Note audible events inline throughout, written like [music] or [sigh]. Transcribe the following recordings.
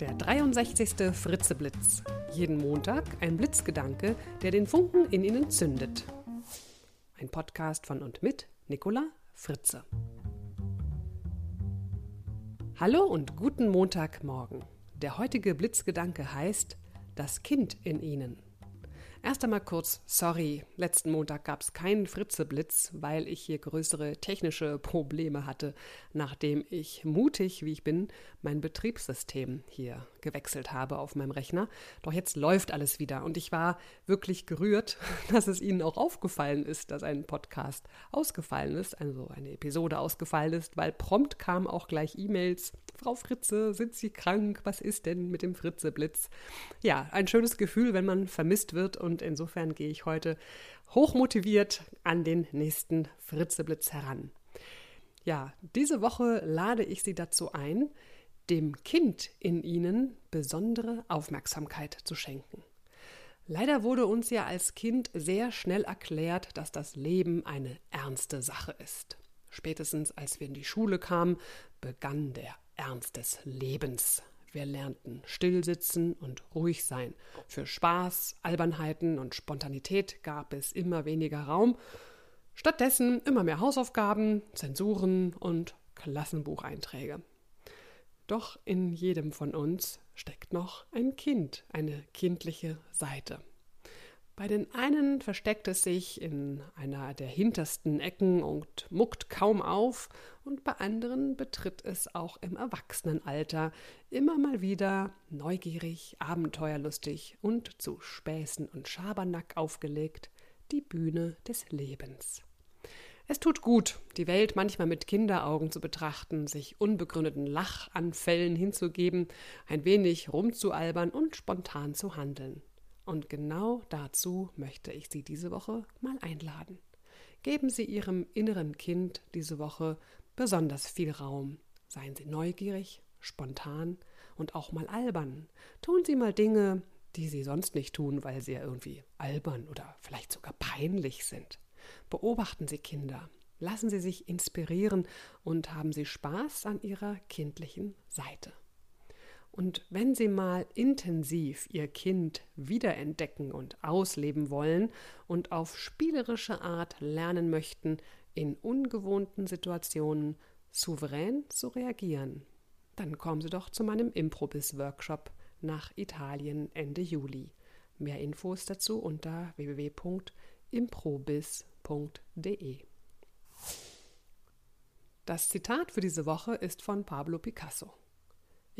Der 63. Fritzeblitz. Jeden Montag ein Blitzgedanke, der den Funken in Ihnen zündet. Ein Podcast von und mit Nicola Fritze. Hallo und guten Montagmorgen. Der heutige Blitzgedanke heißt Das Kind in Ihnen. Erst einmal kurz, sorry, letzten Montag gab es keinen Fritzeblitz, weil ich hier größere technische Probleme hatte, nachdem ich mutig, wie ich bin, mein Betriebssystem hier gewechselt habe auf meinem Rechner. Doch jetzt läuft alles wieder und ich war wirklich gerührt, [laughs] dass es Ihnen auch aufgefallen ist, dass ein Podcast ausgefallen ist, also eine Episode ausgefallen ist, weil prompt kamen auch gleich E-Mails. Frau Fritze, sind Sie krank? Was ist denn mit dem Fritzeblitz? Ja, ein schönes Gefühl, wenn man vermisst wird und insofern gehe ich heute hochmotiviert an den nächsten Fritzeblitz heran. Ja, diese Woche lade ich Sie dazu ein, dem Kind in Ihnen besondere Aufmerksamkeit zu schenken. Leider wurde uns ja als Kind sehr schnell erklärt, dass das Leben eine ernste Sache ist. Spätestens als wir in die Schule kamen, begann der Ernst des Lebens. Wir lernten stillsitzen und ruhig sein. Für Spaß, Albernheiten und Spontanität gab es immer weniger Raum. Stattdessen immer mehr Hausaufgaben, Zensuren und Klassenbucheinträge. Doch in jedem von uns steckt noch ein Kind, eine kindliche Seite. Bei den einen versteckt es sich in einer der hintersten Ecken und muckt kaum auf, und bei anderen betritt es auch im Erwachsenenalter immer mal wieder neugierig, abenteuerlustig und zu Späßen und Schabernack aufgelegt die Bühne des Lebens. Es tut gut, die Welt manchmal mit Kinderaugen zu betrachten, sich unbegründeten Lachanfällen hinzugeben, ein wenig rumzualbern und spontan zu handeln. Und genau dazu möchte ich Sie diese Woche mal einladen. Geben Sie Ihrem inneren Kind diese Woche besonders viel Raum. Seien Sie neugierig, spontan und auch mal albern. Tun Sie mal Dinge, die Sie sonst nicht tun, weil sie ja irgendwie albern oder vielleicht sogar peinlich sind. Beobachten Sie Kinder. Lassen Sie sich inspirieren und haben Sie Spaß an Ihrer kindlichen Seite. Und wenn Sie mal intensiv Ihr Kind wiederentdecken und ausleben wollen und auf spielerische Art lernen möchten, in ungewohnten Situationen souverän zu reagieren, dann kommen Sie doch zu meinem Improbis-Workshop nach Italien Ende Juli. Mehr Infos dazu unter www.improbis.de. Das Zitat für diese Woche ist von Pablo Picasso.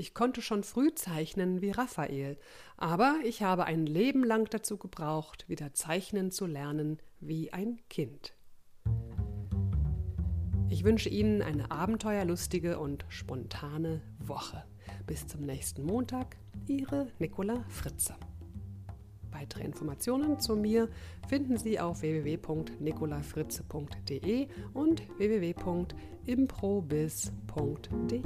Ich konnte schon früh zeichnen wie Raphael, aber ich habe ein Leben lang dazu gebraucht, wieder zeichnen zu lernen wie ein Kind. Ich wünsche Ihnen eine abenteuerlustige und spontane Woche. Bis zum nächsten Montag, Ihre Nicola Fritze. Weitere Informationen zu mir finden Sie auf www.nicolafritze.de und www.improbis.de.